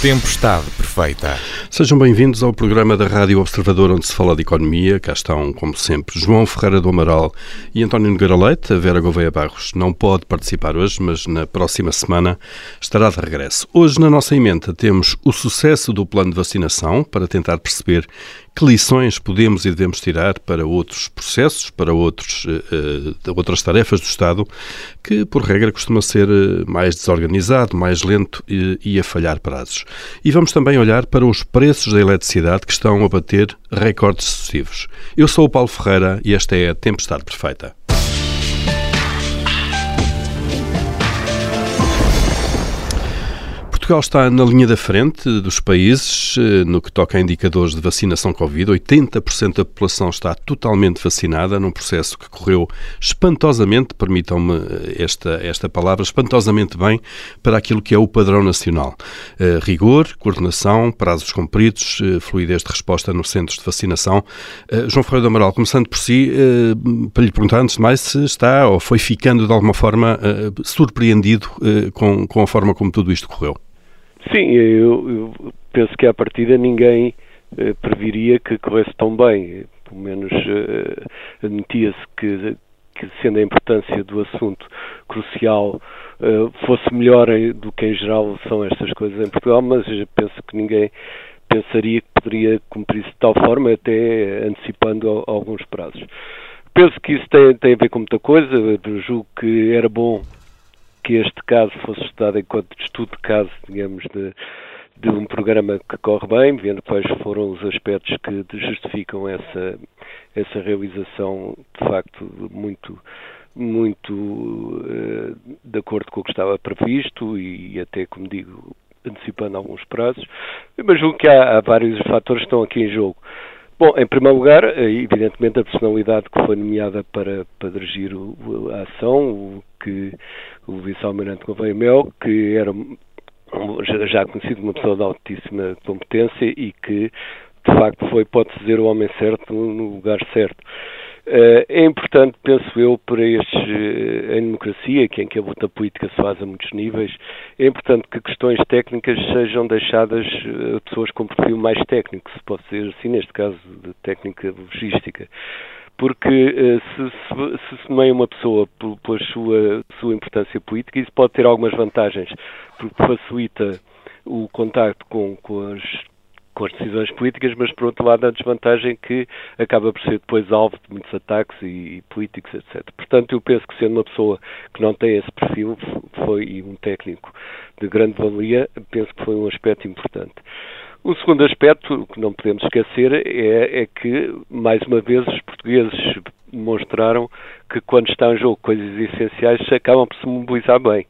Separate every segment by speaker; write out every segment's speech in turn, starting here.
Speaker 1: Tempestade Perfeita.
Speaker 2: Sejam bem-vindos ao programa da Rádio Observador, onde se fala de economia. Cá estão, como sempre, João Ferreira do Amaral e António Nogueira Leite. A Vera Gouveia Barros não pode participar hoje, mas na próxima semana estará de regresso. Hoje, na nossa emenda, temos o sucesso do plano de vacinação para tentar perceber que lições podemos e devemos tirar para outros processos, para outros, uh, outras tarefas do Estado, que, por regra, costuma ser eh, mais desorganizado, mais lento e, e a falhar prazos. E vamos também olhar para os preços da eletricidade que estão a bater recordes sucessivos. Eu sou o Paulo Ferreira e esta é a Tempestade Perfeita. Portugal está na linha da frente dos países eh, no que toca a indicadores de vacinação Covid. 80% da população está totalmente vacinada num processo que correu espantosamente, permitam-me eh, esta, esta palavra, espantosamente bem para aquilo que é o padrão nacional. Uh, rigor, coordenação, prazos cumpridos, fluidez de resposta nos centros de vacinação. João Ferreira do Amaral, começando por si, para lhe perguntar antes de mais se está ou foi ficando de alguma forma surpreendido com, com a forma como tudo isto correu.
Speaker 3: Sim, eu, eu penso que à partida ninguém eh, previria que corresse tão bem. Pelo menos eh, admitia-se que, que, sendo a importância do assunto crucial, eh, fosse melhor do que em geral são estas coisas em Portugal, mas penso que ninguém pensaria que poderia cumprir-se de tal forma, até antecipando alguns prazos. Penso que isso tem, tem a ver com muita coisa. Julgo que era bom que este caso fosse estudado enquanto estudo de caso, digamos, de, de um programa que corre bem, vendo quais foram os aspectos que justificam essa, essa realização, de facto, muito muito uh, de acordo com o que estava previsto e até, como digo, antecipando alguns prazos, mas julgo que há, há vários fatores que estão aqui em jogo. Bom, em primeiro lugar, eh, evidentemente a personalidade que foi nomeada para, para dirigir o, a ação, o que o vice-almirante Gouveia Mel, que era já conhecido uma pessoa de altíssima competência e que de facto foi, pode-se dizer, o homem certo no lugar certo. Eh, é importante, penso eu, para estes, eh, em democracia, que em que a luta política se faz a muitos níveis, é importante que questões técnicas sejam deixadas a pessoas com perfil mais técnico, se pode ser assim, neste caso de técnica logística. Porque eh, se, se, se nomeia uma pessoa pela sua, sua importância política, isso pode ter algumas vantagens, porque facilita o contacto com, com as com as decisões políticas, mas por outro lado a desvantagem que acaba por ser depois alvo de muitos ataques e, e, políticos, etc. Portanto, eu penso que sendo uma pessoa que não tem esse perfil, foi e um técnico de grande valia, penso que foi um aspecto importante. O segundo aspecto que não podemos esquecer é, é, que, mais uma vez, os portugueses demonstraram que, quando estão em jogo coisas essenciais, acabam por se mobilizar bem,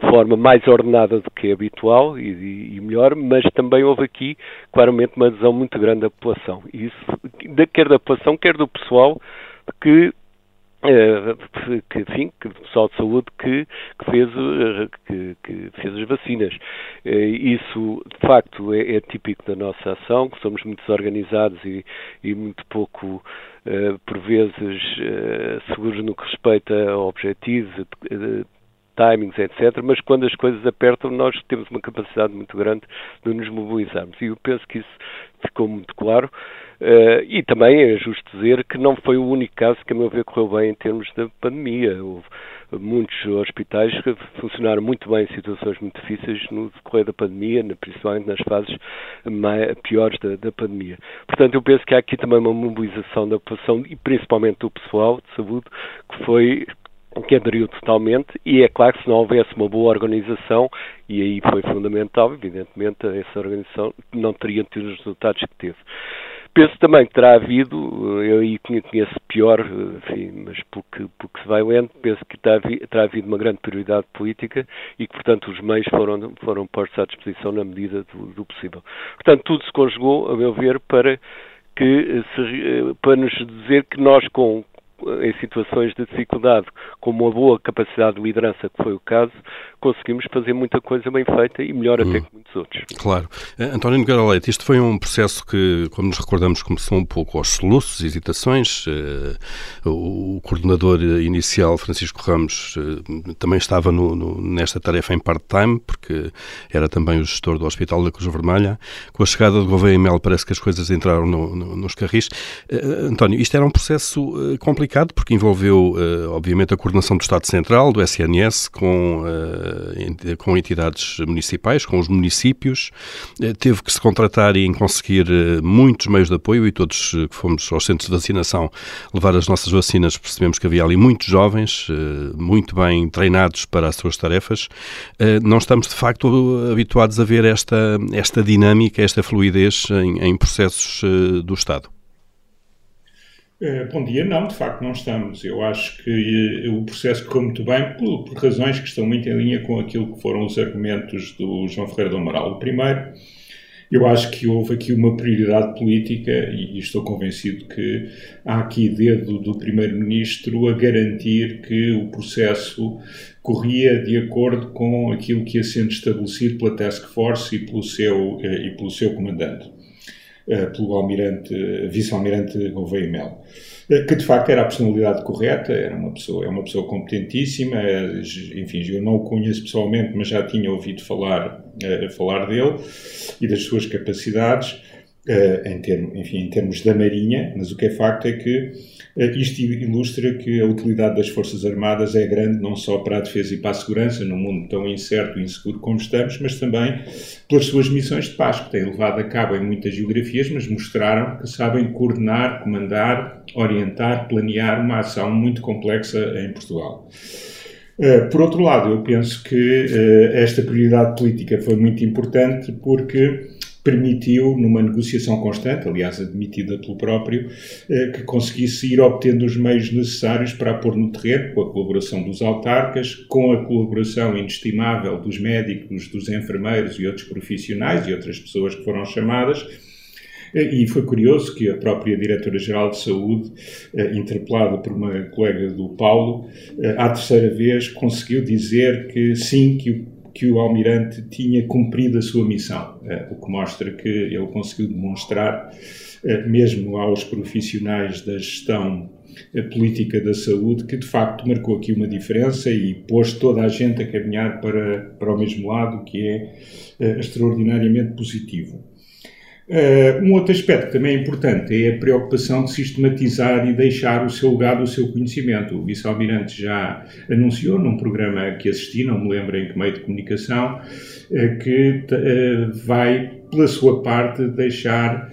Speaker 3: de forma mais ordenada do que é habitual e, e melhor, mas também houve aqui, claramente, uma adesão muito grande da população. Isso, quer da população, quer do pessoal que eh, que, enfim, que pessoal de saúde que, que fez, eh, que, que, fez as vacinas. Eh, isso, de facto, é, é, típico da nossa ação, que somos muito desorganizados e, e muito pouco, por vezes, seguros no que respeita a objetivos, timings, etc. Mas quando as coisas apertam, nós temos uma capacidade muito grande de nos mobilizarmos. E eu penso que isso ficou muito claro. Uh, e também é justo dizer que não foi o único caso que, a meu ver, correu bem em termos da pandemia. Houve muitos hospitais que funcionaram muito bem em situações muito difíceis no decorrer da pandemia, principalmente nas fases mais, piores da, da, pandemia. Portanto, eu penso que há aqui também uma mobilização da população e principalmente do pessoal de saúde que foi que aderiu totalmente, e é claro que se não houvesse uma boa organização, e aí foi fundamental, evidentemente, essa organização não teria tido os resultados que teve. Penso também que terá havido, eu aí conheço pior, enfim, mas porque, porque se vai lendo, penso que terá, havido uma grande prioridade política e que, portanto, os meios foram, foram postos à disposição na medida do, do possível. Portanto, tudo se conjugou, a meu ver, para que para nos dizer que nós com em situações de dificuldade, com uma boa capacidade de liderança, que foi o caso, conseguimos fazer muita coisa bem feita e melhor até hum. que muitos outros.
Speaker 2: Claro. Uh, António Nogueira Leite, isto foi um processo que, como nos recordamos, começou um pouco aos soluços, hesitações. Uh, o coordenador inicial, Francisco Ramos, uh, também estava no, no, nesta tarefa em part-time, porque era também o gestor do Hospital da Cruz Vermelha. Com a chegada do Gouveia Mel, parece que as coisas entraram no, nos carris. António, isto era um processo complicado, porque envolveu, obviamente, a coordenação do Estado Central, do SNS, com com entidades municipais, com os municípios, eh, teve que se contratar e conseguir eh, muitos meios de apoio e todos eh, que fomos aos centros de vacinação levar as nossas vacinas percebemos que havia ali muitos jovens, muito bem treinados para as suas tarefas. Não estamos de facto habituados a ver esta, esta dinâmica, esta fluidez em, em processos do Estado.
Speaker 1: Uh, bom dia, não, de facto não estamos. Eu acho que uh, o processo correu muito bem por, por, razões que estão muito em linha com aquilo que foram os argumentos do João Ferreira do Amaral. O primeiro, eu acho que houve aqui uma prioridade política e, estou convencido que há aqui dedo do Primeiro-Ministro a garantir que o processo corria de acordo com aquilo que ia sendo estabelecido pela Task Force e pelo seu, uh, e pelo seu comandante. Eh, pelo almirante, vice-almirante Gouveia Mel, eh, que de facto era a personalidade correta, era uma pessoa, é uma pessoa competentíssima, eh, enfim, eu não o conheço pessoalmente, mas já tinha ouvido falar, falar dele e das suas capacidades, em, termos, enfim, em termos da Marinha, mas o que é facto é que isto ilustra que a utilidade das Forças Armadas é grande não só para a defesa e para a segurança, num mundo tão incerto e inseguro como estamos, mas também pelas suas missões de paz, que têm levado a cabo em muitas geografias, mas mostraram que sabem coordenar, comandar, orientar, planear uma ação muito complexa em Portugal. Uh, por outro lado, eu penso que uh, esta prioridade política foi muito importante porque permitiu, numa negociação constante, aliás admitida pelo próprio, eh, que conseguisse ir obtendo os meios necessários para a pôr no terreno, com a colaboração dos autarcas, com a colaboração inestimável dos médicos, dos enfermeiros e outros profissionais e outras pessoas que foram chamadas. Eh, e foi curioso que a própria Diretora-Geral de Saúde, eh, interpelada por uma colega do Paulo, à terceira vez conseguiu dizer que sim, que o que o almirante tinha cumprido a sua missão, eh, o que mostra que ele conseguiu demonstrar, eh, mesmo aos profissionais da gestão eh, política da saúde, que de facto marcou aqui uma diferença e pôs toda a gente a caminhar para, para o mesmo lado, que é extraordinariamente positivo. Uh, um outro aspecto que também é importante é a preocupação de sistematizar e deixar o seu legado, o seu conhecimento. O vice-almirante já anunciou num programa que assisti, não me lembro em que meio de comunicação, uh, que uh, vai, pela sua parte, deixar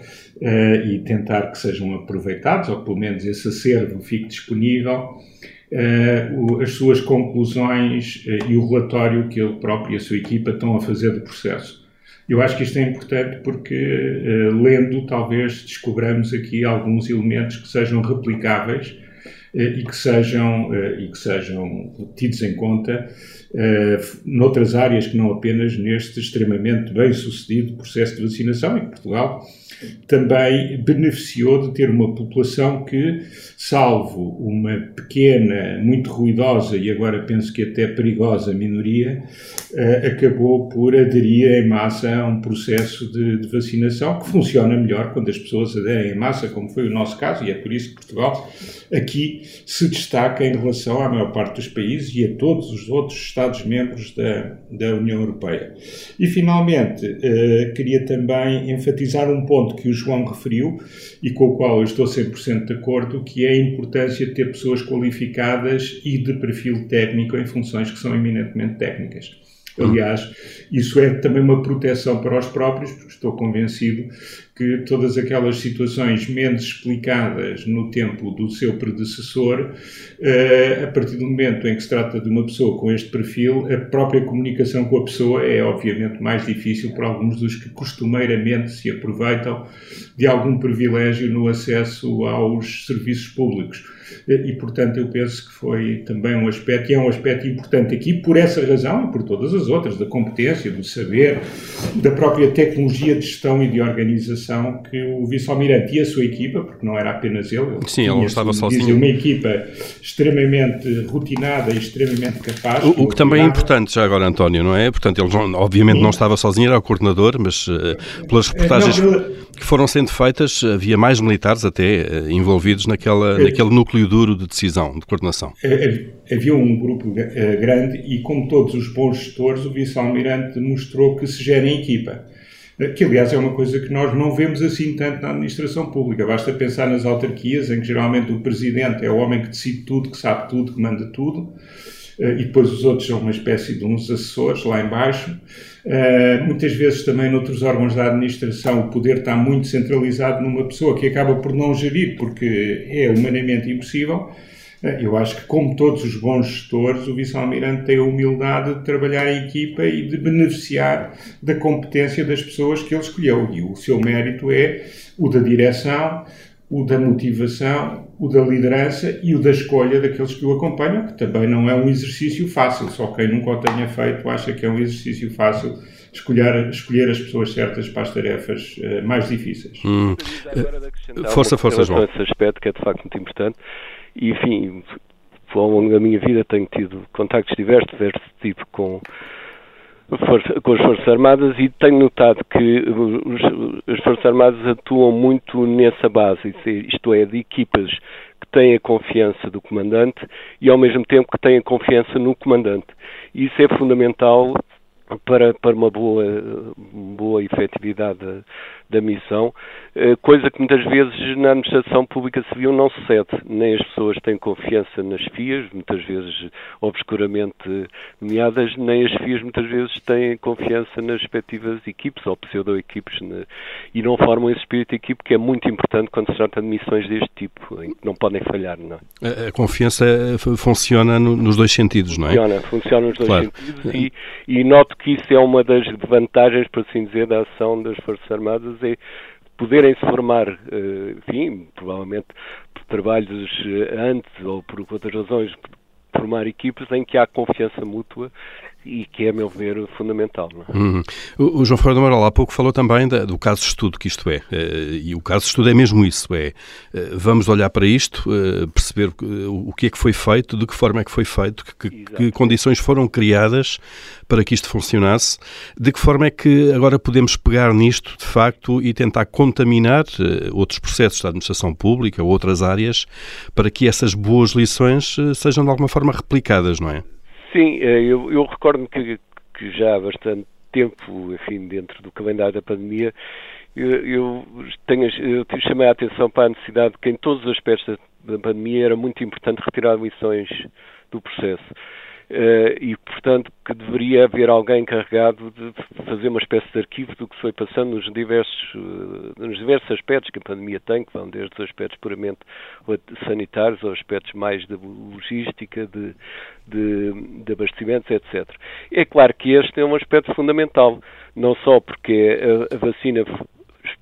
Speaker 1: e tentar que sejam aproveitados, ou pelo menos esse acervo fique disponível, as suas conclusões e o relatório que ele próprio e a sua equipa estão a fazer do processo. Eu acho que isto é importante porque, uh, lendo, talvez descobramos aqui alguns elementos que sejam replicáveis uh, e, que sejam, uh, e que sejam tidos em conta noutras áreas que não apenas neste extremamente bem-sucedido processo de vacinação em Portugal também beneficiou de ter uma população que, salvo uma pequena, muito ruidosa e agora penso que até perigosa minoria, uh, acabou por aderir em massa a um processo de, de, vacinação que funciona melhor quando as pessoas aderem em massa, como foi o nosso caso, e é por isso que Portugal aqui se destaca em relação à maior parte dos países e a todos os outros Estados-membros da, da União Europeia. E, finalmente, uh, queria também enfatizar um ponto que o João referiu e com o qual eu estou 100% de acordo, que é a importância de ter pessoas qualificadas e de perfil técnico em funções que são eminentemente técnicas. Aliás, isso é também uma proteção para os próprios, porque estou convencido que todas aquelas situações menos explicadas no tempo do seu predecessor, uh, a partir do momento em que se trata de uma pessoa com este perfil, a própria comunicação com a pessoa é obviamente mais difícil para alguns dos que costumeiramente se aproveitam de algum privilégio no acesso aos serviços públicos e, portanto, eu penso que foi também um aspecto, e é um aspecto importante aqui, por essa razão e por todas as outras, da competência, do saber, da própria tecnologia de gestão e de organização que o vice-almirante e a sua equipa, porque não era apenas ele, ele
Speaker 2: Sim, ele não estava sozinho.
Speaker 1: uma equipa extremamente rotinada e extremamente capaz.
Speaker 2: O, o que também é importante já agora, António, não é? Portanto, ele obviamente Sim. não estava sozinho, era o coordenador, mas uh, pelas reportagens não, que foram sendo feitas, havia mais militares até uh, envolvidos naquela, é, naquele núcleo duro de decisão, de coordenação.
Speaker 1: É, é, havia um grupo uh, grande e, como todos os bons gestores, o vice-almirante mostrou que se gera em equipa que aliás é uma coisa que nós não vemos assim tanto na administração pública. Basta pensar nas autarquias, em que geralmente o presidente é o homem que decide tudo, que sabe tudo, que manda tudo, eh, e depois os outros são uma espécie de uns assessores lá embaixo. Uh, muitas vezes também noutros órgãos da administração o poder está muito centralizado numa pessoa que acaba por não gerir porque é humanamente impossível. Eu acho que, como todos os bons gestores, o vice-almirante tem a humildade de trabalhar em equipa e de beneficiar da competência das pessoas que ele escolheu. E o seu mérito é o da direção, o da motivação, o da liderança e o da escolha daqueles que o acompanham, que também não é um exercício fácil. Só quem nunca o tenha feito acha que é um exercício fácil escolher, escolher as pessoas certas para as tarefas uh, mais difíceis. Hum.
Speaker 2: Força, força, João.
Speaker 3: Esse aspecto que é de facto muito importante e, enfim, ao longo da minha vida tenho tido contactos diversos, diversos tipo com, com as Forças Armadas e tenho notado que os, as Forças Armadas atuam muito nessa base, isto é, de equipas que têm a confiança do comandante e ao mesmo tempo que têm a confiança no comandante. Isso é fundamental para, para uma boa, boa efetividade da, da missão, eh, coisa que muitas vezes na administração pública civil não se cede. Nem as pessoas têm confiança nas FIAs, muitas vezes obscuramente nomeadas, nem as FIAs muitas vezes têm confiança nas respectivas equipes ou pseudo-equipes né? e não formam esse espírito de equipe que é muito importante quando se trata de missões deste tipo, em que não podem falhar. Não
Speaker 2: é? a, a, confiança funciona no, nos dois sentidos, não é?
Speaker 3: Funciona, funciona nos dois claro. sentidos e, e noto que isso é uma das vantagens, por assim dizer, da ação das Forças Armadas é poderem se formar, eh, enfim, provavelmente por trabalhos eh, antes ou por outras razões, formar equipes em que há confiança mútua e que é, a meu ver, fundamental. É?
Speaker 2: Uhum. O, o, João Ferreira do Amaral há pouco falou também da, do caso de estudo que isto é, uh, e o caso de estudo é mesmo isso, é uh, vamos olhar para isto, uh, perceber o que é que foi feito, de que forma é que foi feito, que, que, condições foram criadas para que isto funcionasse, de que forma é que agora podemos pegar nisto, de facto, e tentar contaminar outros processos da administração pública, outras áreas, para que essas boas lições sejam de alguma forma replicadas, não é?
Speaker 3: Sim, eh, eu, eu recordo-me que, que, já há bastante tempo, enfim, dentro do calendário da pandemia, eu, eu, tenho, eu chamei a atenção para a necessidade de que em todos os aspectos da, da pandemia era muito importante retirar lições do processo. Uh, e, portanto, que deveria haver alguém encarregado de fazer uma espécie de arquivo do que foi passando nos diversos, uh, nos diversos aspectos que a pandemia tem, que vão desde os aspectos puramente sanitários aos aspectos mais de logística, de, de, de abastecimentos, etc. É claro que este é um aspecto fundamental, não só porque a, a vacina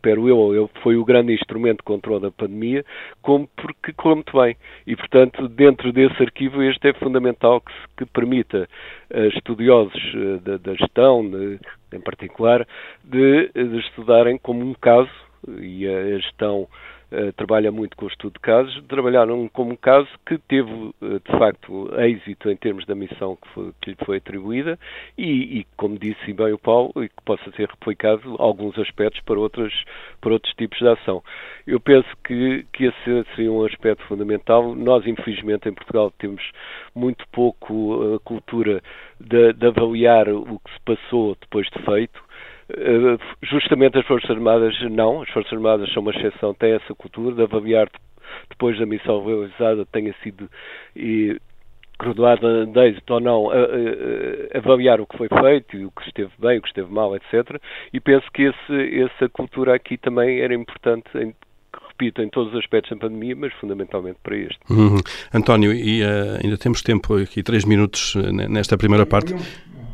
Speaker 3: espero eu, ele foi o grande instrumento de controle da pandemia, como porque correu muito bem. E, portanto, dentro desse arquivo, este é fundamental que, se, que permita a estudiosos eh, da, da gestão, de, em particular, de, de estudarem como um caso, e a gestão eh, trabalha muito com o estudo de casos, trabalharam como um caso que teve, uh, de facto, êxito em termos da missão que, foi, que lhe foi atribuída e, e, como disse bem o Paulo, e que possa ser replicado alguns aspectos para, outros para outros tipos de ação. Eu penso que, que esse seria um aspecto fundamental. Nós, infelizmente, em Portugal temos muito pouco a cultura de, de avaliar o que se passou depois de feito eh, justamente as Forças Armadas não, as Forças Armadas são uma exceção, têm essa cultura de avaliar depois da missão realizada tenha sido e, graduada de êxito ou não, a, a, a, avaliar o que foi feito, o que esteve bem, o que esteve mal, etc. E penso que esse, essa cultura aqui também era importante em, repito, em todos os aspectos da pandemia, mas fundamentalmente para este.
Speaker 2: Uhum. António, e uh, ainda temos tempo aqui, três minutos nesta primeira parte.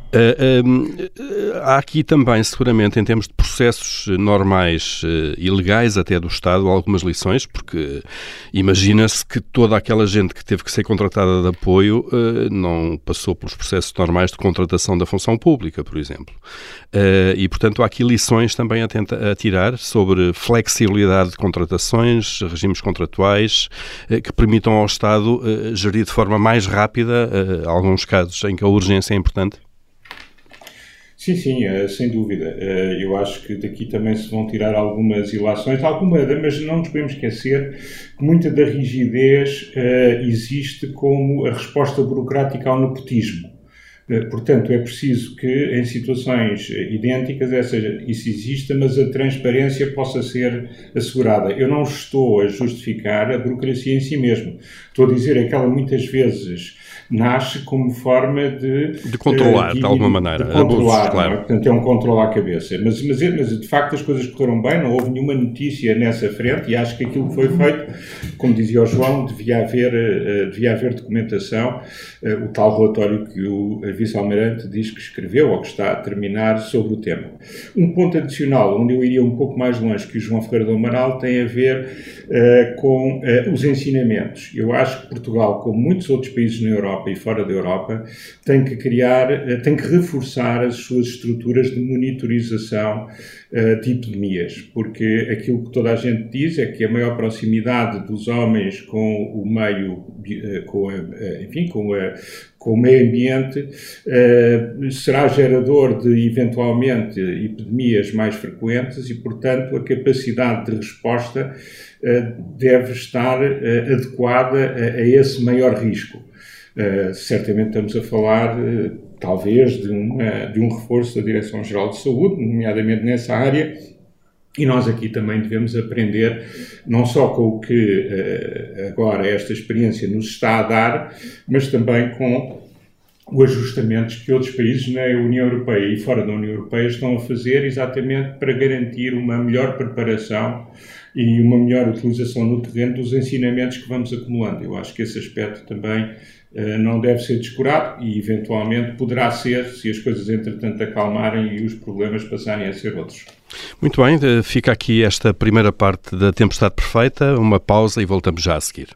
Speaker 2: Uh, há aqui também, seguramente, em termos de processos normais uh, e legais até do Estado, algumas lições, porque imagina-se que toda aquela gente que teve que ser contratada de apoio uh, não passou pelos processos normais de contratação da função pública, por exemplo. e, portanto, há aqui lições também a, tenta, a tirar sobre flexibilidade de contratações, regimes contratuais, que permitam ao Estado gerir de forma mais rápida alguns casos em que a urgência é importante.
Speaker 1: Sim, sim, eh, sem dúvida. Eh, eu acho que daqui também se vão tirar algumas ilações, alguma, mas não nos podemos esquecer que muita da rigidez eh, existe como a resposta burocrática ao nepotismo. Portanto, é preciso que em situações idênticas essa, isso exista, mas a transparência possa ser assegurada. Eu não estou a justificar a burocracia em si mesmo. Estou a dizer é que ela muitas vezes nasce como forma de...
Speaker 2: De controlar, uh, de, de, alguma maneira.
Speaker 1: De controlar, abusos, claro. é? Portanto, é um controle à cabeça. Mas, mas, mas, de facto, as coisas correram bem, não houve nenhuma notícia nessa frente e acho que aquilo que foi feito, como dizia o João, devia haver, uh, devia haver documentação, uh, o tal relatório que o vice-almirante diz que escreveu ou que está a terminar sobre o tema. Um ponto adicional, onde eu iria um pouco mais longe que o João Ferreira do Amaral, tem a ver com os ensinamentos. Eu acho que Portugal, como muitos outros países na Europa, Europa e fora da Europa, tem que criar, eh, tem que reforçar as suas estruturas de monitorização de epidemias, porque aquilo que toda a gente diz é que a maior proximidade dos homens com o meio, uh, com a, enfim, com a, com o meio ambiente será gerador de eventualmente epidemias mais frequentes e, portanto, a capacidade de resposta deve estar adequada a, esse maior risco. Uh, certamente estamos a falar, uh, talvez, de, uma, de um reforço da Direção-Geral de Saúde, nomeadamente nessa área, e nós aqui também devemos aprender, não só com o que uh, agora esta experiência nos está a dar, mas também com os ajustamentos que outros países na União Europeia e fora da União Europeia estão a fazer exatamente para garantir uma melhor preparação e uma melhor utilização no terreno dos ensinamentos que vamos acumulando. Eu acho que esse aspecto também uh, não deve ser descurado e, eventualmente, poderá ser se as coisas, entretanto, acalmarem e os problemas passarem a ser outros.
Speaker 2: Muito bem, eh, fica aqui esta primeira parte da Tempestade Perfeita, uma pausa e voltamos já a seguir.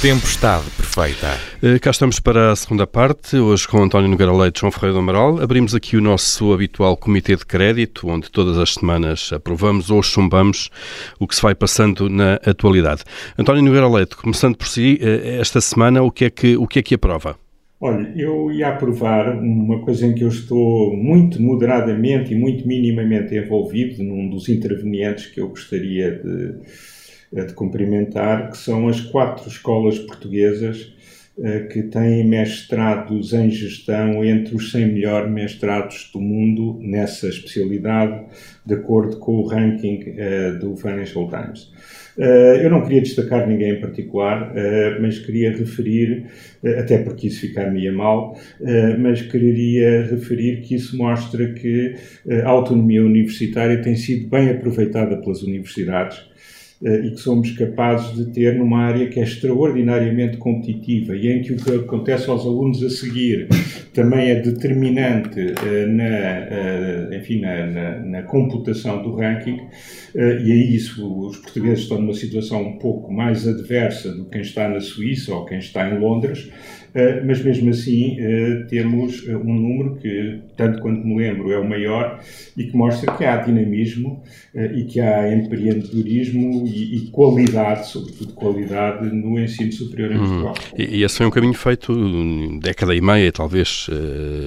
Speaker 2: Tempestade Perfeita. Uh, cá estamos para a segunda parte, hoje com António Nogueira Leite e João Ferreira do Amaral. Abrimos aqui o nosso habitual comitê de crédito, onde todas as semanas aprovamos ou chumbamos o que se vai passando na atualidade. António Nogueira Leite, começando por si, uh, esta semana o que é que, o que, é que aprova?
Speaker 1: Olha, eu ia aprovar uma coisa em que eu estou muito moderadamente e muito minimamente envolvido, num dos intervenientes que eu gostaria de de cumprimentar, que são as quatro escolas portuguesas eh, que têm mestrados em gestão entre os 100 melhores mestrados do mundo nessa especialidade, de acordo com o ranking eh, do Financial Times. Eh, eu não queria destacar ninguém em particular, mas queria referir, até porque isso ficar-me mal, mas queria referir que isso mostra que a autonomia universitária tem sido bem aproveitada pelas universidades e que somos capazes de ter numa área que é extraordinariamente competitiva e em que o que acontece aos alunos a seguir também é determinante eh, na, eh, enfim, na, na, na computação do ranking e aí isso, os portugueses estão numa situação um pouco mais adversa do que quem está na Suíça ou quem está em Londres, eh, mas mesmo assim eh, temos eh, um número que, tanto quanto me lembro, é o maior e que mostra que há dinamismo e que há empreendedorismo e, qualidade, sobretudo qualidade, no ensino superior em uhum. Portugal.
Speaker 2: E, e, esse foi um caminho feito década e meia, talvez.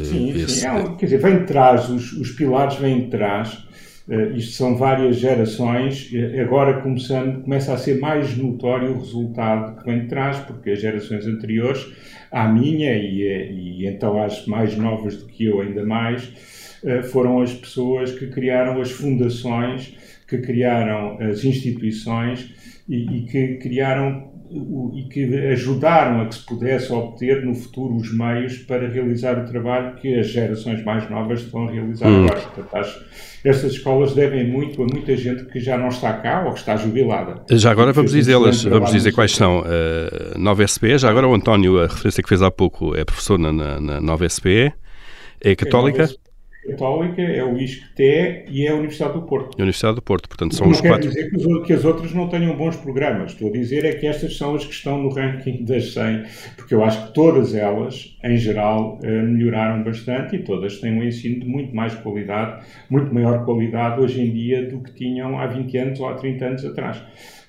Speaker 1: Sim, esse... sim. É, quer dizer, vem de trás, os, os pilares vêm de trás. Uh, isto são várias gerações, agora começando, começa a ser mais notório o resultado que vem de trás, porque as gerações anteriores à minha e, e então às mais novas do que eu ainda mais, eh, foram as pessoas que criaram as fundações, que criaram as instituições e, e que criaram e que ajudaram a que se pudesse obter no futuro os meios para realizar o trabalho que as gerações mais novas estão a realizar hum. agora. Portanto, estas escolas devem muito a muita gente que já não está cá ou que está jubilada.
Speaker 2: Já agora vamos dizê-las, vamos dizer quais são. Uh, Nova SPE, já agora o António, a referência que fez há pouco, é professor na, na Nova SPE, é católica.
Speaker 1: Católica, é o ISCTE e é a Universidade do Porto.
Speaker 2: A Universidade do Porto, portanto são
Speaker 1: não
Speaker 2: os quatro.
Speaker 1: Não quer dizer que, as outras não tenham bons programas, estou a dizer é que estas são as que estão no ranking das 100, porque eu acho que todas elas, em geral, eh, melhoraram bastante e todas têm um ensino de muito mais qualidade, muito maior qualidade hoje em dia do que tinham há 20 anos ou há 30 anos atrás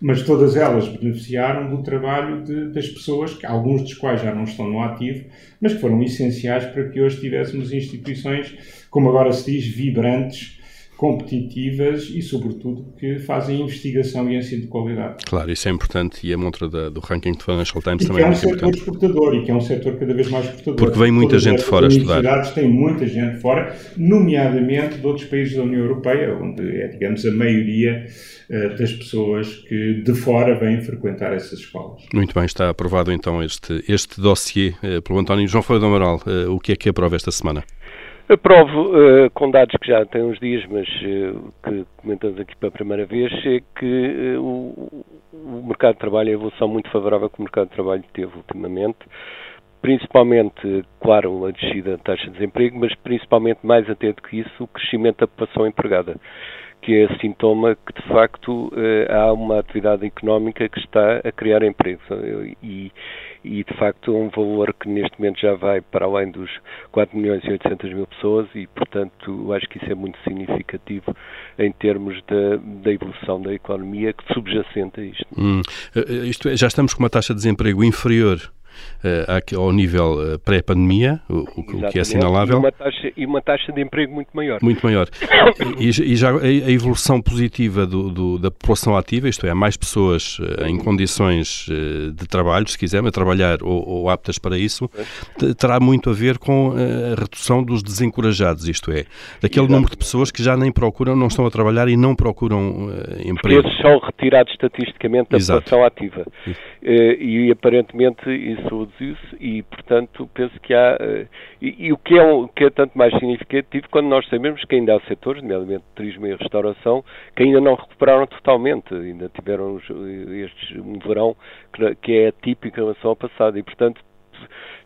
Speaker 1: mas todas elas beneficiaram do trabalho de, das pessoas, que, alguns dos quais já não estão no ativo, mas que foram essenciais para que hoje tivéssemos instituições, como agora se diz, vibrantes, competitivas e, sobretudo, que fazem investigação e ensino de qualidade.
Speaker 2: Claro, isso é importante e a montra da, do ranking de Financial Times
Speaker 1: e
Speaker 2: também
Speaker 1: é,
Speaker 2: é muito
Speaker 1: importante.
Speaker 2: é um
Speaker 1: setor exportador e que é um setor cada vez mais exportador.
Speaker 2: Porque vem muita
Speaker 1: Todas
Speaker 2: gente fora a estudar.
Speaker 1: universidades têm muita gente fora, nomeadamente de outros países da União Europeia, onde é, digamos, a maioria uh, das pessoas que de fora vêm frequentar essas escolas.
Speaker 2: Muito bem, está aprovado então este, este dossiê uh, pelo António João Folha do Amaral. Uh, o que é que aprova esta semana?
Speaker 3: Aprovo, uh, com dados que já têm uns dias, mas uh, que comentamos aqui pela primeira vez, é que uh, o, o, mercado de trabalho, a evolução muito favorável que o mercado de trabalho teve ultimamente, principalmente, claro, a descida da taxa de desemprego, mas principalmente, mais até do que isso, o crescimento da população empregada, que é sintoma que, de facto, há uma atividade económica que está a criar empregos. E, e de facto é um valor que neste momento já vai para além dos 4 milhões e 800 mil pessoas e portanto acho que isso é muito significativo em termos da, da evolução da economia que subjacente a isto.
Speaker 2: Hum, eh, eh, isto é, já estamos com uma taxa de desemprego inferior uh, ao nível uh, pré-pandemia, o, o, que é assinalável.
Speaker 3: E uma, taxa, e uma taxa de emprego muito maior.
Speaker 2: Muito maior. e, e, já a, evolução positiva do, do, da população ativa, isto é, há mais pessoas uh, em condições de trabalho, se quiser, a trabalhar ou, ou aptas para isso, terá muito a ver com a redução dos desencorajados, isto é, daquele Exato. número de pessoas que já nem procuram, não estão a trabalhar e não procuram emprego.
Speaker 3: Esses são retirados estatisticamente da Exato. população ativa. e aparentemente isso introduziu-se e, portanto, penso que há. Uh, e, e, o que é, o que é tanto mais significativo quando nós sabemos que ainda há setores, nomeadamente turismo e restauração, que ainda não recuperaram totalmente, ainda tiveram estes, um verão que, que é atípico em relação ao passado e, portanto,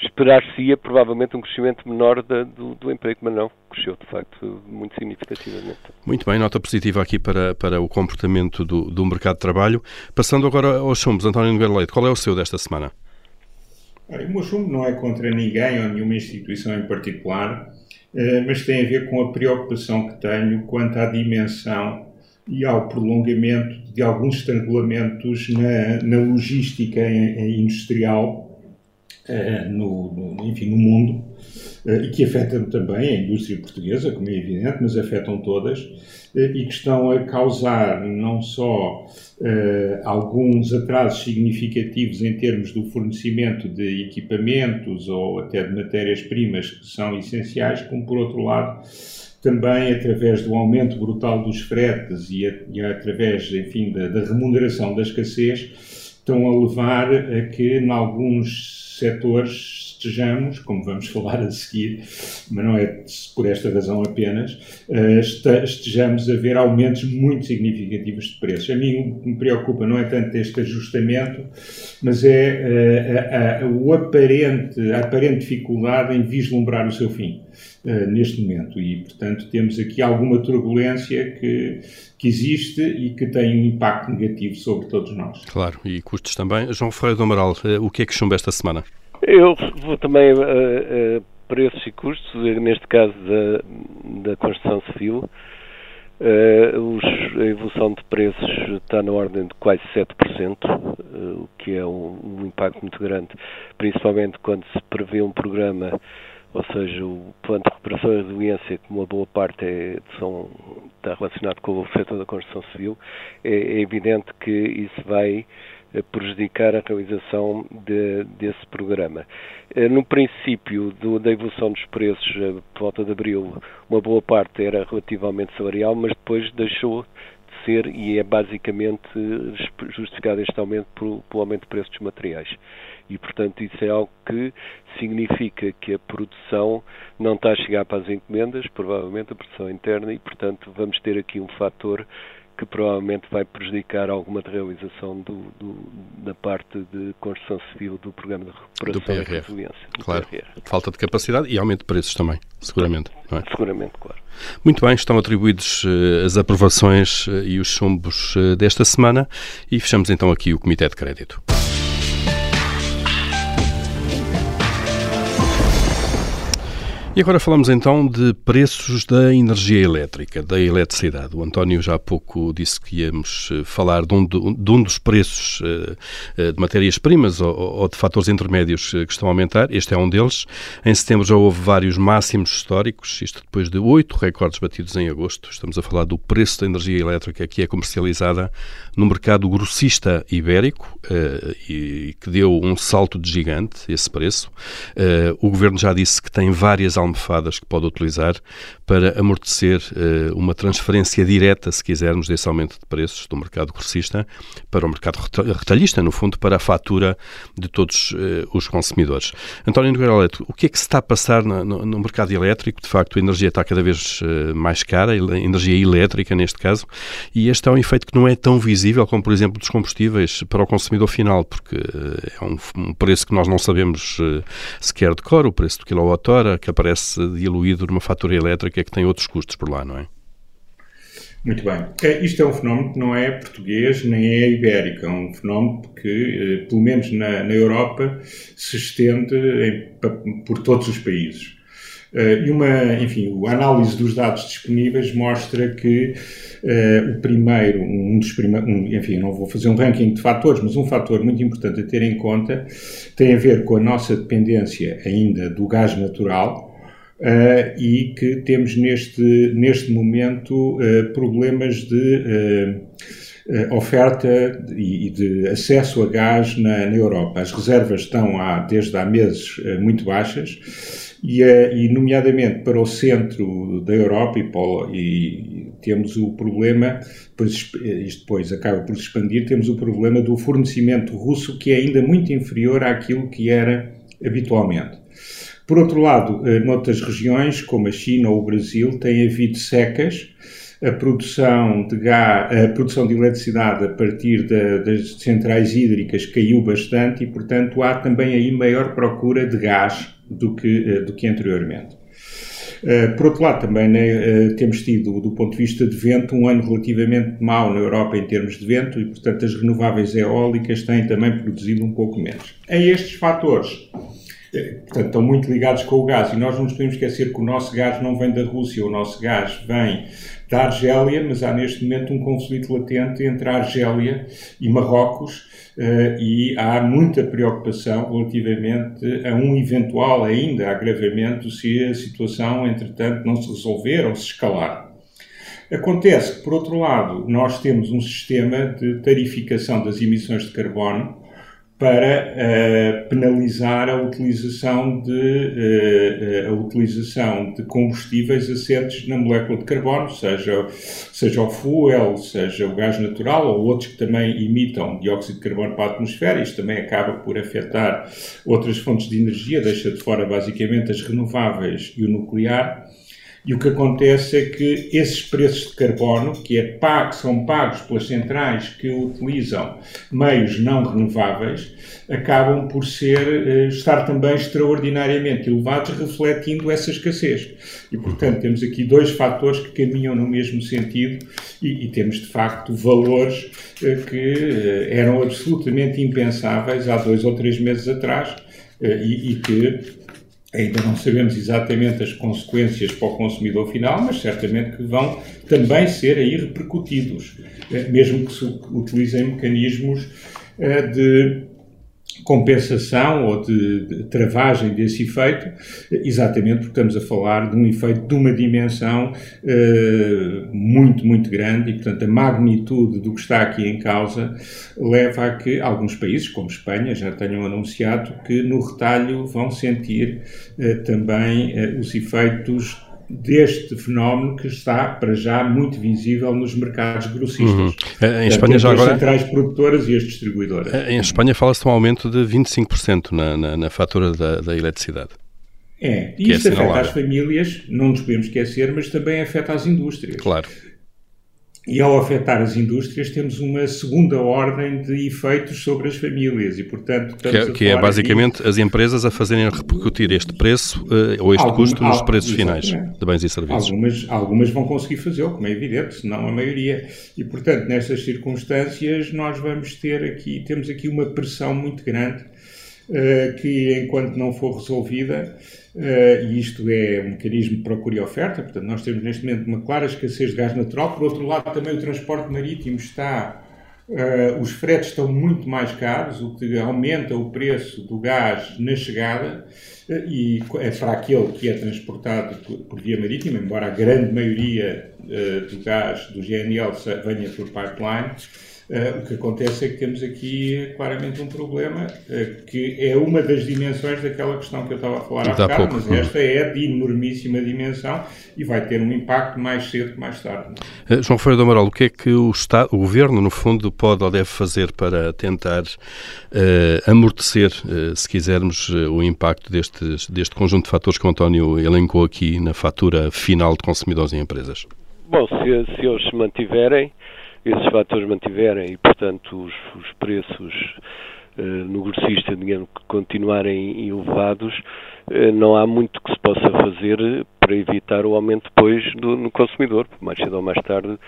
Speaker 3: esperar-se-ia provavelmente um crescimento menor da, do, do, emprego, mas não, cresceu de facto muito significativamente.
Speaker 2: Muito bem, nota positiva aqui para, para o comportamento do, do mercado de trabalho. Passando agora aos chumbos, António Nogueira Leite, qual é o seu desta semana?
Speaker 1: O meu chumbo não é contra ninguém ou nenhuma instituição em particular, eh, mas tem a ver com a preocupação que tenho quanto à dimensão e ao prolongamento de alguns estrangulamentos na, na logística industrial. eh, no, no, enfim, no mundo eh, e que afetam também a indústria portuguesa, como é evidente, mas afetam todas e que estão a causar não só alguns atrasos significativos em termos do fornecimento de equipamentos ou até de matérias-primas que são essenciais, como por outro lado também através do aumento brutal dos fretes e, a, e através, enfim, da, da remuneração da escassez, estão a levar a que, em alguns setores, estejamos, como vamos falar a seguir, mas não é por esta razão apenas, eh, estejamos a ver aumentos muito significativos de preços. A mim o que me preocupa não é tanto este ajustamento, mas é a, a, a, o aparente, a aparente dificuldade em vislumbrar o seu fim. Uh, neste momento e, portanto, temos aqui alguma turbulência que, que existe e que tem um impacto negativo sobre todos nós.
Speaker 2: Claro, e custos também. João Ferreira do Amaral, uh, o que é que chumba esta semana?
Speaker 3: Eu vou também a, a preços e custos, neste caso da, da construção civil. Uh, os, a evolução de preços está na ordem de quase 7%, uh, o que é um, um, impacto muito grande, principalmente quando se prevê um programa, ou seja, o plano de recuperação e resiliência, que uma boa parte é, são, está relacionado com o setor da construção civil, é, é evidente que isso vai prejudicar a realização de, desse programa. Eh, no princípio do, da evolução dos preços, eh, por volta de abril, uma boa parte era relativamente salarial, mas depois deixou de ser e é basicamente justificado este aumento pelo, pelo aumento de preços dos materiais. E, portanto, isso é algo que significa que a produção não está a chegar para as encomendas, provavelmente a produção interna, e, portanto, vamos ter aqui um fator que provavelmente vai prejudicar alguma realização do, do, da parte de construção civil do programa de recuperação
Speaker 2: do PRR. e resiliência. Do claro. PRR. Falta de capacidade e aumento de preços também, seguramente.
Speaker 3: É? Seguramente, claro.
Speaker 2: Muito bem, estão atribuídos uh, as aprovações uh, e os chumbos uh, desta semana e fechamos então aqui o Comitê de Crédito. E agora falamos então de preços da energia elétrica, da eletricidade. O António já há pouco disse que íamos eh, falar de um, de um dos preços eh, eh, de matérias-primas ou, de fatores intermédios que estão a aumentar. Este é um deles. Em setembro já houve vários máximos históricos, isto depois de oito recordes batidos em agosto. Estamos a falar do preço da energia elétrica que é comercializada no mercado grossista ibérico e que deu um salto de gigante, esse preço. O governo já disse que tem várias almofadas que pode utilizar para amortecer uh, uma transferência direta, se quisermos, desse aumento de preços do mercado grossista para o mercado retalhista, no fundo, para a fatura de todos uh, os consumidores. António Nogueira Leto, o que é que se está a passar no, no, mercado elétrico? De facto, a energia está cada vez uh, mais cara, a energia elétrica neste caso, e este é um efeito que não é tão visível como, por exemplo, dos combustíveis para o consumidor final, porque é um, um preço que nós não sabemos sequer de cor, o preço do quilowatt-hora, que aparece diluído numa fatura elétrica que tem outros custos por lá, não é?
Speaker 1: Muito bem. É, isto é um fenómeno que não é português nem é ibérico, é um fenómeno que, eh, pelo menos na, na Europa, se estende em, por todos os países. Uh, e uma, enfim, a análise dos dados disponíveis mostra que uh, o primeiro, um dos primeiros, um, enfim, não vou fazer um ranking de fatores, mas um fator muito importante a ter em conta tem a ver com a nossa dependência ainda do gás natural, Uh, e que temos neste, neste momento uh, problemas de uh, oferta e, de acesso a gás na, na, Europa. As reservas estão há, desde há meses muito baixas e, e, nomeadamente para o centro da Europa e, e temos o problema, pois isto depois acaba por se expandir, temos o problema do fornecimento russo que é ainda muito inferior àquilo que era habitualmente. Por outro lado, eh, noutras regiões, como a China ou o Brasil, tem havido secas, a produção de, gás, a produção de eletricidade a partir da, das centrais hídricas caiu bastante e, portanto, há também aí maior procura de gás do que, eh, do que anteriormente. Eh, por outro lado, também né, temos tido, do ponto de vista de vento, um ano relativamente mau na Europa em termos de vento e, portanto, as renováveis eólicas têm também produzido um pouco menos. Em estes fatores, portanto, estão muito ligados com o gás. E nós não nos podemos esquecer que o nosso gás não vem da Rússia, o nosso gás vem da Argélia, mas há neste momento um conflito latente entre a Argélia e Marrocos uh, e há muita preocupação relativamente a um eventual ainda agravamento se a situação, entretanto, não se resolver ou se escalar. Acontece que, por outro lado, nós temos um sistema de tarificação das emissões de carbono para uh, penalizar a utilização de, uh, a utilização de combustíveis assentes na molécula de carbono, seja, seja o fuel, seja o gás natural ou outros que também emitam dióxido de carbono para a atmosfera. Isto também acaba por afetar outras fontes de energia, deixa de fora basicamente as renováveis e o nuclear. E o que acontece é que esses preços de carbono, que é pago, são pagos pelas centrais que utilizam meios não renováveis, acabam por ser, eh, estar também extraordinariamente elevados, refletindo essa escassez. E, portanto, temos aqui dois fatores que caminham no mesmo sentido e, e temos, de facto, valores eh, que eh, eram absolutamente impensáveis há dois ou três meses atrás e, e que Ainda não sabemos exatamente as consequências para o consumidor final, mas certamente que vão também ser aí repercutidos, eh, mesmo que se utilizem mecanismos eh, de compensação ou de, de, travagem desse efeito, exatamente porque estamos a falar de um efeito de uma dimensão uh, muito, muito grande e, portanto, a magnitude do que está aqui em causa leva a que alguns países, como Espanha, já tenham anunciado que no retalho vão sentir uh, também uh, os efeitos deste fenómeno que está, para já, muito visível nos mercados grossistas. Uhum.
Speaker 2: Em Espanha já agora...
Speaker 1: As centrais produtoras e as distribuidoras.
Speaker 2: Eh, em Espanha fala-se de um aumento de 25% na, na, na fatura da, da eletricidade.
Speaker 1: É, e isto é afeta as famílias, não nos podemos esquecer, mas também afeta as indústrias.
Speaker 2: Claro.
Speaker 1: E ao afetar as indústrias, temos uma segunda ordem de efeitos sobre as famílias e, portanto,
Speaker 2: que, é, que é basicamente as empresas a fazerem repercutir este preço uh, ou este Algum, custo nos preços finais de bens e serviços.
Speaker 1: Algumas, algumas vão conseguir fazê-lo, como é evidente, não a maioria. E, portanto, nestas circunstâncias, nós vamos ter aqui, temos aqui uma pressão muito grande uh, que, enquanto não for resolvida, Uh, e isto é um mecanismo de procura e oferta, portanto, nós temos neste momento uma clara escassez de gás natural. Por outro lado, também o transporte marítimo está. Uh, os fretes estão muito mais caros, o que aumenta o preço do gás na chegada, uh, e é para aquele que é transportado por, por via marítima, embora a grande maioria do gás do GNL venha por pipeline. Uh, o que acontece é que temos aqui claramente um problema uh, que é uma das dimensões daquela questão que eu estava a falar há bocado, mas esta é de enormíssima dimensão e vai ter um impacto mais cedo que mais tarde.
Speaker 2: Uh, João Ferreira do Amaral, o que é que o, Estado, o Governo, no fundo, pode ou deve fazer para tentar amortecer, se quisermos, o impacto deste, deste conjunto de fatores que o António elencou aqui na fatura final de consumidores e empresas?
Speaker 3: Bom, se, se eles se mantiverem, esses fatores mantiverem e, portanto, os, os preços uh, no grossista, digamos, continuarem elevados, uh, não há muito que se possa fazer para evitar o aumento depois do, no consumidor, mais cedo ou mais tarde,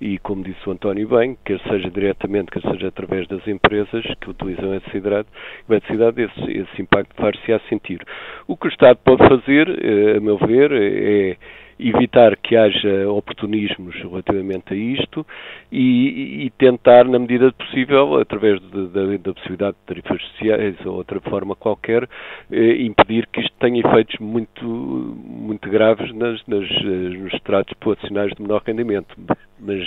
Speaker 3: e como disse o António bem, quer seja diretamente, quer seja através das empresas que utilizam eletricidade, eletricidade esse, esse impacto faz-se a sentir. O que o Estado pode fazer, uh, a meu ver, é evitar que haja oportunismos relativamente a isto e, e tentar, na medida possível, através da possibilidade de tarifas sociais ou outra forma qualquer, eh, impedir que isto tenha efeitos muito, muito graves nas, nas, eh, nos estratos populacionais de menor rendimento. Mas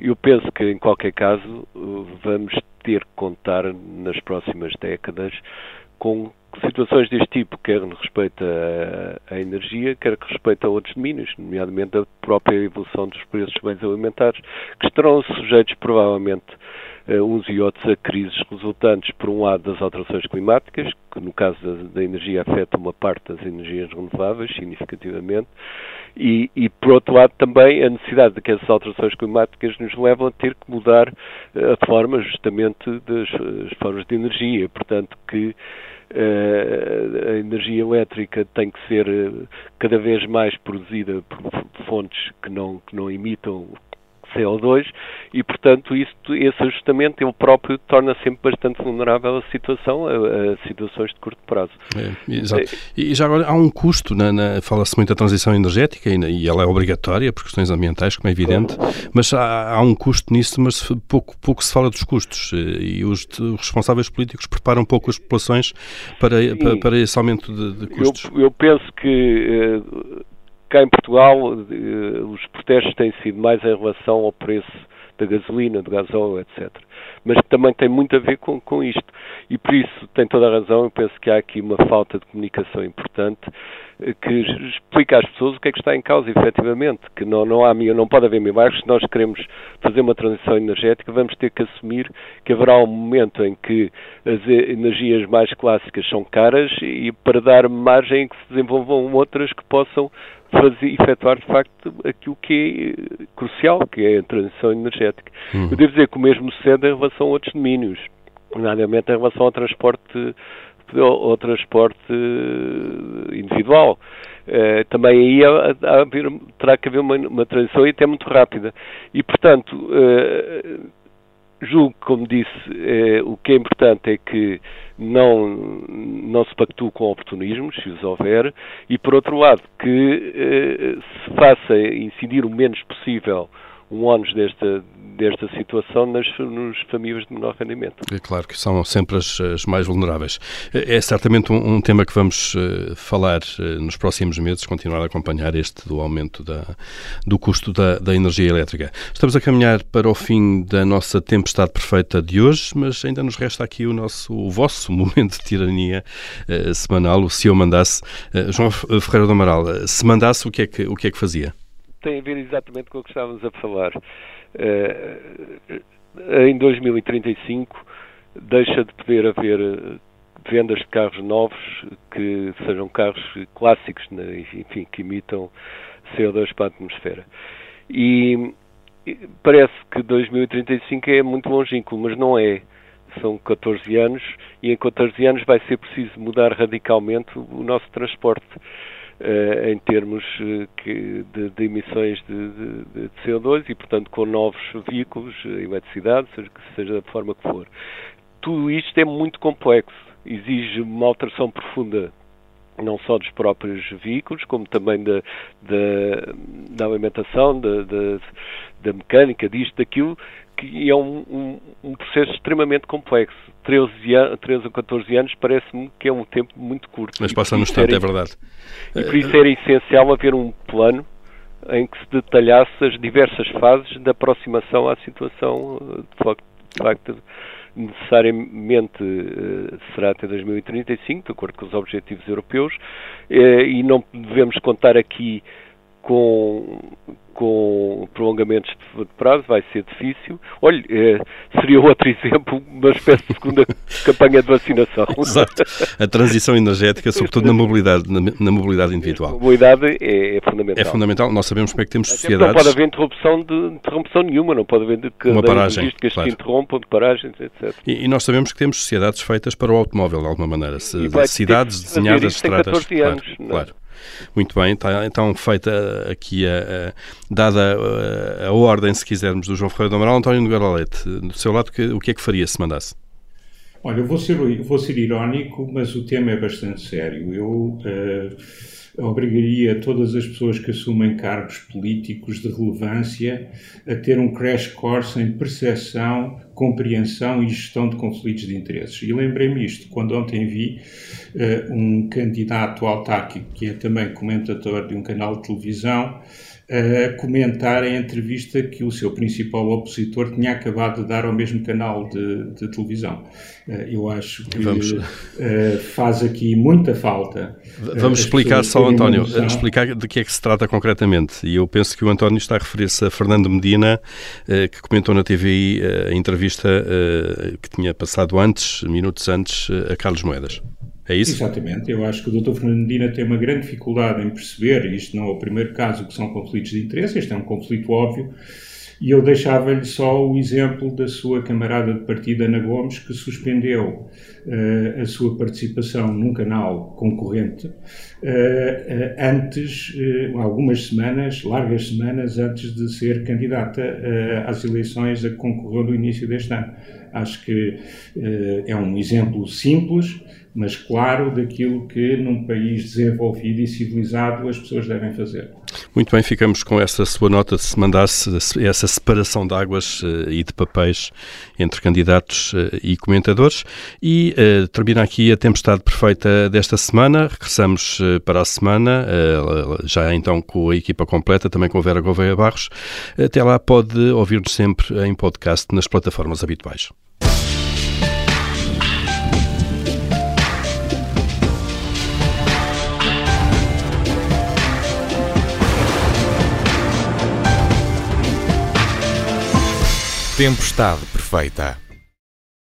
Speaker 3: eu penso que, em qualquer caso, vamos ter que contar nas próximas décadas com situações deste tipo, quer no respeito à, energia, quer que respeito a outros domínios, nomeadamente a própria evolução dos preços dos bens alimentares, que estarão sujeitos provavelmente uns e outros a crises resultantes, por um lado, das alterações climáticas, que no caso da, da energia afeta uma parte das energias renováveis, significativamente, e, e, por outro lado também a necessidade de que essas alterações climáticas nos levam a ter que mudar eh, a forma justamente das formas de energia, portanto que a energia elétrica tem que ser cada vez mais produzida por fontes que não, que não emitam CO2 e, portanto, isso, esse ajustamento ele próprio torna sempre bastante vulnerável a situação, a, a situações de curto prazo.
Speaker 2: É, exato. E já agora há um custo, na, na fala-se muito da transição energética e, e, ela é obrigatória por questões ambientais, como é evidente, mas há, há, um custo nisso, mas pouco, pouco se fala dos custos e os, os responsáveis políticos preparam pouco as populações para, para, para, esse aumento de, de custos.
Speaker 3: Eu, eu penso que uh, cá em Portugal eh, os protestos têm sido mais em relação ao preço da gasolina, do gasóleo, etc. Mas também tem muito a ver com, com isto. E por isso tem toda a razão, eu penso que há aqui uma falta de comunicação importante eh, que explica às pessoas o que é que está em causa, efetivamente, que não, não, há, não pode haver milagres, se nós queremos fazer uma transição energética, vamos ter que assumir que haverá um momento em que as energias mais clássicas são caras e para dar margem que se desenvolvam outras que possam fazer, efetuar de facto aquilo que é crucial, que é a transição energética. Uhum. Eu devo dizer que o mesmo sucede em relação a outros domínios, nomeadamente em relação ao transporte ao transporte individual. Uh, também aí há, há, terá que haver uma, uma transição e até muito rápida. E, portanto, uh, julgo, como disse, eh, o que é importante é que não, não se pactue com oportunismos, se os houver, e por outro lado, que eh, se faça incidir o menos possível um ónus desta, desta situação nas, nos famílias de menor rendimento.
Speaker 2: É claro que são sempre as, as mais vulneráveis. É, certamente um, um, tema que vamos uh, falar uh, nos próximos meses, continuar a acompanhar este do aumento da, do custo da, da energia elétrica. Estamos a caminhar para o fim da nossa tempestade perfeita de hoje, mas ainda nos resta aqui o nosso, o vosso momento de tirania uh, semanal, o se eu mandasse. João Ferreira do Amaral, se mandasse, o que é que, o que, é que fazia?
Speaker 3: Tem a ver exatamente com o que estávamos a falar. Eh, em 2035 deixa de poder haver eh, vendas de carros novos que sejam carros clássicos, né, enfim, que imitam CO2 para a atmosfera. E parece que 2035 é muito longínquo, mas não é. São 14 anos e em 14 anos vai ser preciso mudar radicalmente o nosse transporte. Uh, em termos uh, que, de, de, emissões de, de, de, CO2 e, portanto, com novos veículos, uh, eletricidade, seja, seja da forma que for. Tudo isto é muito complexo, exige uma alteração profunda não só dos próprios veículos, como também da, da, da alimentação, da, da, da, mecânica, disto, daquilo, que é um, um, um processo extremamente complexo. 13, 13 ou 14 anos parece-me que é um tempo muito curto.
Speaker 2: Mas passa no instante, é verdade.
Speaker 3: E por isso era essencial haver um plano em que se detalhasse as diversas fases da aproximação à situação de facto necessariamente uh, será até 2035, de acordo com os objetivos europeus, uh, e não devemos contar aqui com, com prolongamentos de prazo, vai ser difícil. Olhe, eh, seria outro exemplo, uma espécie de segunda campanha de vacinação.
Speaker 2: Exato. A transição energética, sobretudo na mobilidade, na, na mobilidade individual. A
Speaker 3: mobilidade é, é, fundamental.
Speaker 2: É fundamental. Nós sabemos como é que temos sociedades...
Speaker 3: Não pode haver interrupção, de, interrupção nenhuma, não pode haver de,
Speaker 2: que, uma paragem,
Speaker 3: que claro. se interrompam, de paragens, etc.
Speaker 2: E, e, nós sabemos que temos sociedades feitas para o automóvel, de alguma maneira. Se, cidades desenhadas, estradas...
Speaker 3: 14 anos.
Speaker 2: É? claro. Muito bem, está então feita aqui a, a dada a, a, ordem, se quisermos, do João Ferreira do Amaral, António Nogueira do seu lado, que, o que é que faria se mandasse?
Speaker 1: Olha, eu vou ser, vou ser irónico, mas o tema é bastante sério. Eu uh, obrigaria todas as pessoas que assumem cargos políticos de relevância a ter um crash course em percepção, compreensão e gestão de conflitos de interesses. E lembrei-me isto quando ontem vi uh, um candidato autárquico, que é também comentador de um canal de televisão, a comentar a entrevista que o seu principal opositor tinha acabado de dar ao mesmo canal de, de televisão. Eh, eu acho que Vamos. Eh, faz aqui muita falta.
Speaker 2: Eh, Vamos explicar só, António, explicar de que é que se trata concretamente. E eu penso que o António está a referir-se a Fernando Medina, que comentou na TVI a entrevista que tinha passado antes, minutos antes, a Carlos Moedas. É isso?
Speaker 1: Exatamente. Eu acho que o Dr. Fernandina tem uma grande dificuldade em perceber, isto não é o primeiro caso que são conflitos de interesse, este é um conflito óbvio, e eu deixava-lhe só o exemplo da sua camarada de partido, Ana Gomes, que suspendeu uh, a sua participação num canal concorrente uh, uh, antes, algumas semanas, largas semanas, antes de ser candidata às eleições a que concorreu no início deste ano. Acho que é um exemplo simples, mas claro daquilo que num país desenvolvido e civilizado as pessoas devem fazer.
Speaker 2: Muito bem, ficamos com essa sua nota de se mandasse essa separação de águas uh, e de papéis entre candidatos uh, e comentadores. E uh, termina aqui a tempestade perfeita desta semana. Regressamos para a semana, já então com a equipa completa, também com a Vera Gouveia Barros. Até lá pode ouvir-nos sempre em podcast nas plataformas habituais. Tempestade perfeita.